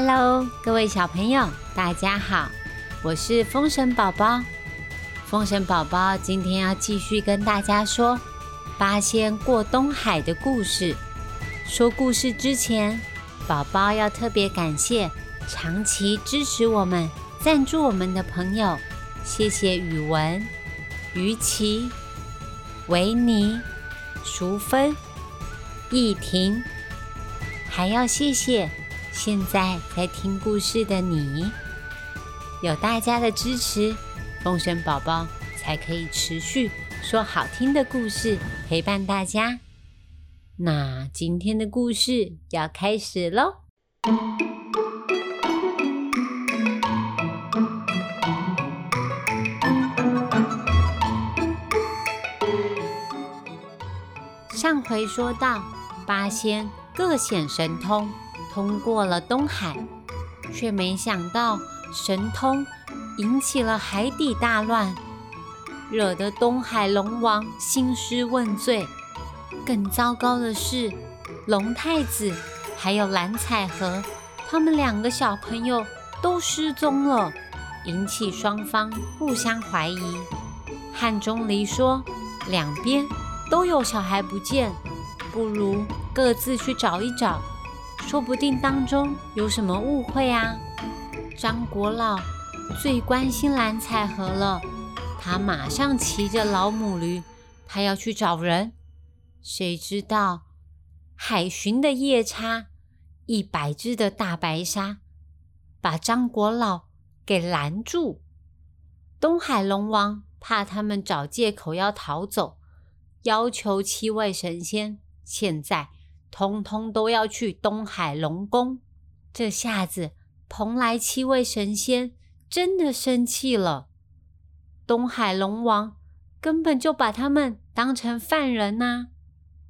Hello，各位小朋友，大家好，我是风神宝宝。风神宝宝今天要继续跟大家说八仙过东海的故事。说故事之前，宝宝要特别感谢长期支持我们、赞助我们的朋友，谢谢宇文、于琪、维尼、淑芬、易婷，还要谢谢。现在在听故事的你，有大家的支持，风神宝宝才可以持续说好听的故事陪伴大家。那今天的故事要开始喽！上回说到，八仙各显神通。通过了东海，却没想到神通引起了海底大乱，惹得东海龙王兴师问罪。更糟糕的是，龙太子还有蓝采和他们两个小朋友都失踪了，引起双方互相怀疑。汉钟离说：“两边都有小孩不见，不如各自去找一找。”说不定当中有什么误会啊！张国老最关心蓝采和了，他马上骑着老母驴，他要去找人。谁知道海巡的夜叉一百只的大白鲨把张国老给拦住。东海龙王怕他们找借口要逃走，要求七位神仙现在。通通都要去东海龙宫，这下子蓬莱七位神仙真的生气了。东海龙王根本就把他们当成犯人呐！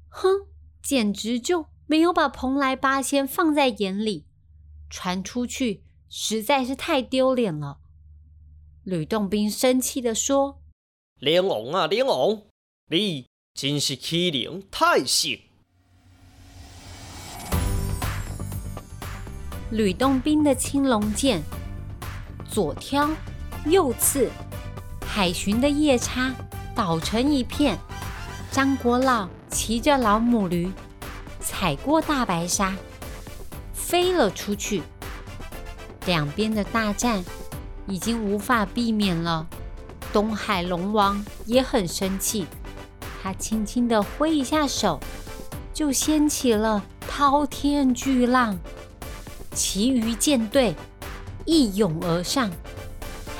哼，简直就没有把蓬莱八仙放在眼里，传出去实在是太丢脸了。吕洞宾生气的说：“灵王啊，灵王，你真是欺凌太甚！”吕洞宾的青龙剑，左挑右刺，海巡的夜叉倒成一片。张国老骑着老母驴，踩过大白鲨，飞了出去。两边的大战已经无法避免了。东海龙王也很生气，他轻轻的挥一下手，就掀起了滔天巨浪。其余舰队一涌而上，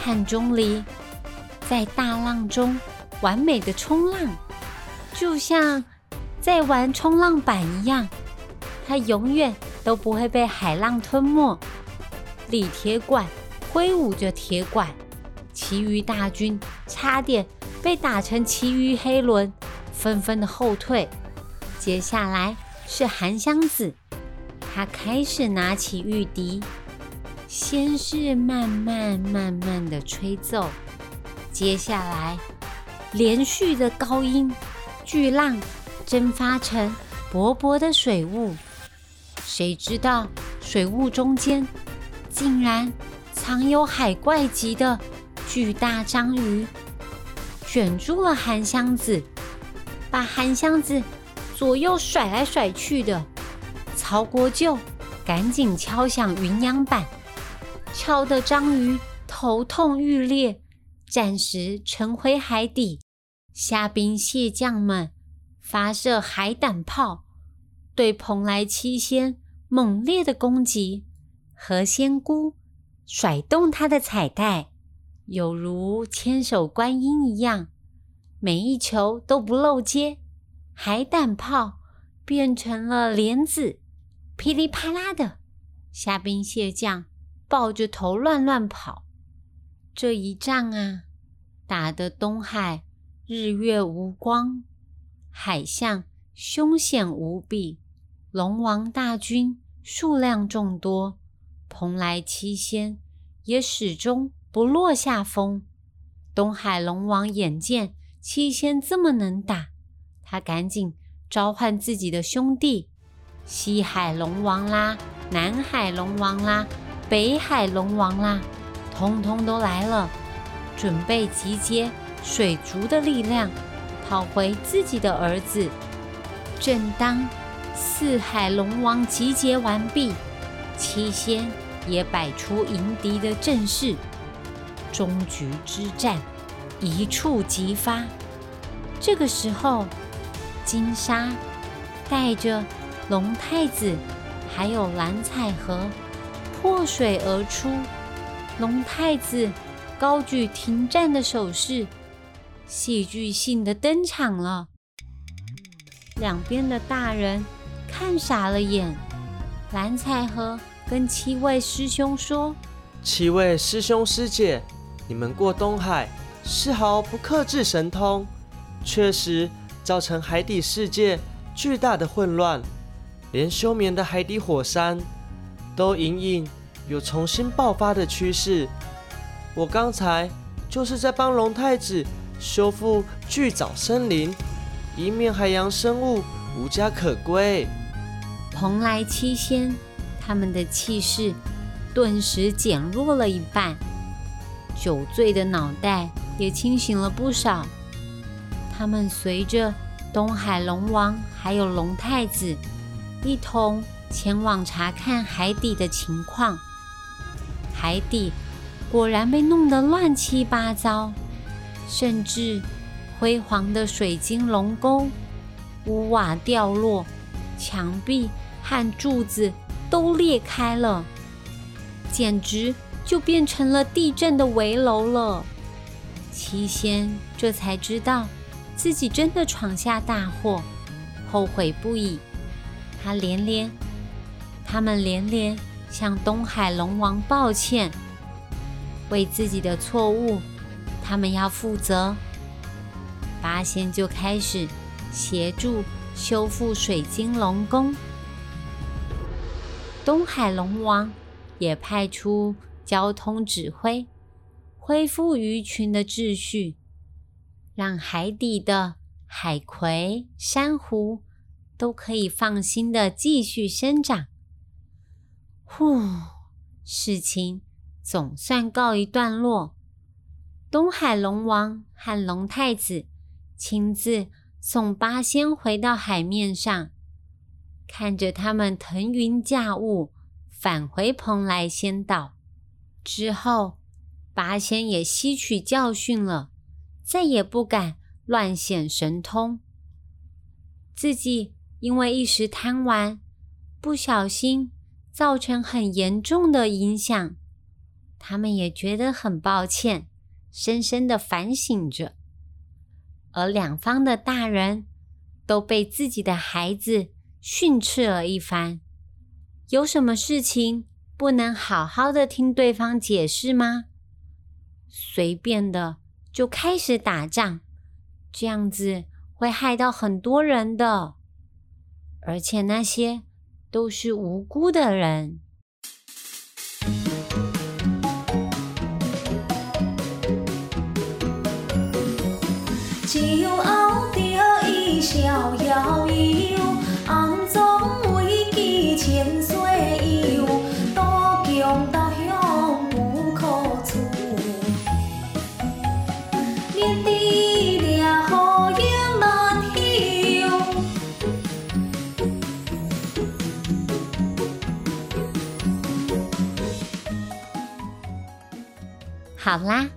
汉钟离在大浪中完美的冲浪，就像在玩冲浪板一样，他永远都不会被海浪吞没。李铁拐挥舞着铁管，其余大军差点被打成其余黑轮，纷纷的后退。接下来是韩湘子。他开始拿起玉笛，先是慢慢慢慢的吹奏，接下来连续的高音，巨浪蒸发成薄薄的水雾。谁知道水雾中间竟然藏有海怪级的巨大章鱼，卷住了韩湘子，把韩湘子左右甩来甩去的。曹国舅赶紧敲响云阳板，敲得章鱼头痛欲裂，暂时沉回海底。虾兵蟹将们发射海胆炮，对蓬莱七仙猛烈的攻击。何仙姑甩动她的彩带，有如千手观音一样，每一球都不漏接。海胆炮变成了莲子。噼里啪啦的，虾兵蟹将抱着头乱乱跑。这一仗啊，打得东海日月无光，海象凶险无比，龙王大军数量众多，蓬莱七仙也始终不落下风。东海龙王眼见七仙这么能打，他赶紧召唤自己的兄弟。西海龙王啦，南海龙王啦、北海龙王啦，通通都来了，准备集结水族的力量，讨回自己的儿子。正当四海龙王集结完毕，七仙也摆出迎敌的阵势，终局之战一触即发。这个时候，金沙带着龙太子。还有蓝采和破水而出，龙太子高举停战的手势，戏剧性的登场了。两边的大人看傻了眼。蓝采和跟七位师兄说：“七位师兄师姐，你们过东海丝毫不克制神通，确实造成海底世界巨大的混乱。”连休眠的海底火山都隐隐有重新爆发的趋势。我刚才就是在帮龙太子修复巨藻森林，以免海洋生物无家可归。蓬莱七仙他们的气势顿时减弱了一半，酒醉的脑袋也清醒了不少。他们随着东海龙王还有龙太子。一同前往查看海底的情况。海底果然被弄得乱七八糟，甚至辉煌的水晶龙宫、屋瓦掉落，墙壁和柱子都裂开了，简直就变成了地震的围楼了。七仙这才知道自己真的闯下大祸，后悔不已。他连连，他们连连向东海龙王抱歉，为自己的错误，他们要负责。八仙就开始协助修复水晶龙宫，东海龙王也派出交通指挥，恢复鱼群的秩序，让海底的海葵、珊瑚。都可以放心的继续生长。呼，事情总算告一段落。东海龙王和龙太子亲自送八仙回到海面上，看着他们腾云驾雾返回蓬莱仙岛之后，八仙也吸取教训了，再也不敢乱显神通，自己。因为一时贪玩，不小心造成很严重的影响，他们也觉得很抱歉，深深的反省着。而两方的大人都被自己的孩子训斥了一番。有什么事情不能好好的听对方解释吗？随便的就开始打仗，这样子会害到很多人的。而且那些都是无辜的人。好啦，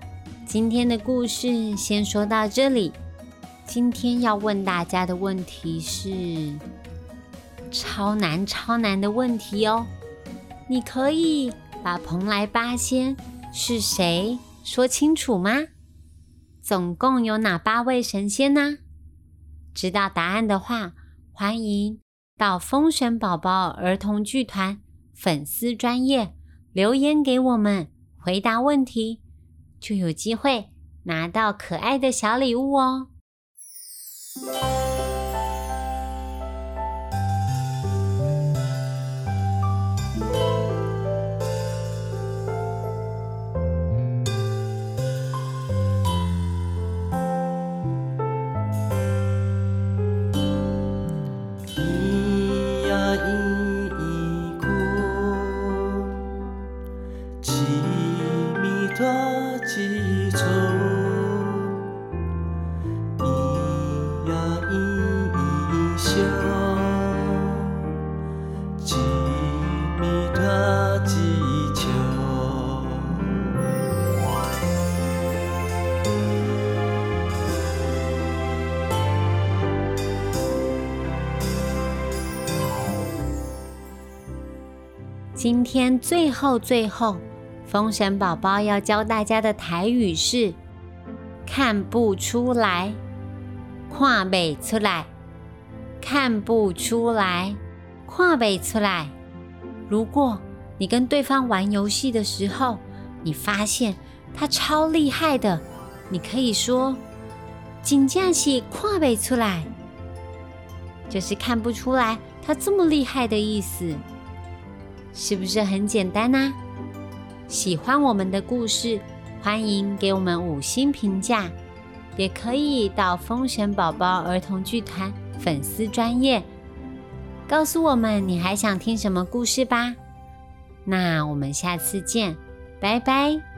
今天的故事先说到这里。今天要问大家的问题是超难、超难的问题哦。你可以把蓬莱八仙是谁说清楚吗？总共有哪八位神仙呢？知道答案的话，欢迎到风神宝宝儿童剧团粉丝专业留言给我们回答问题。就有机会拿到可爱的小礼物哦！今天最后最后，风神宝宝要教大家的台语是“看不出来”，跨北出来，看不出来，跨北出来。如果你跟对方玩游戏的时候，你发现他超厉害的，你可以说“真正是跨北出来”，就是看不出来他这么厉害的意思。是不是很简单呢、喜欢我们的故事，欢迎给我们五星评价，也可以到风神宝宝儿童剧团粉丝专业告诉我们你还想听什么故事吧。那我们下次见，拜拜。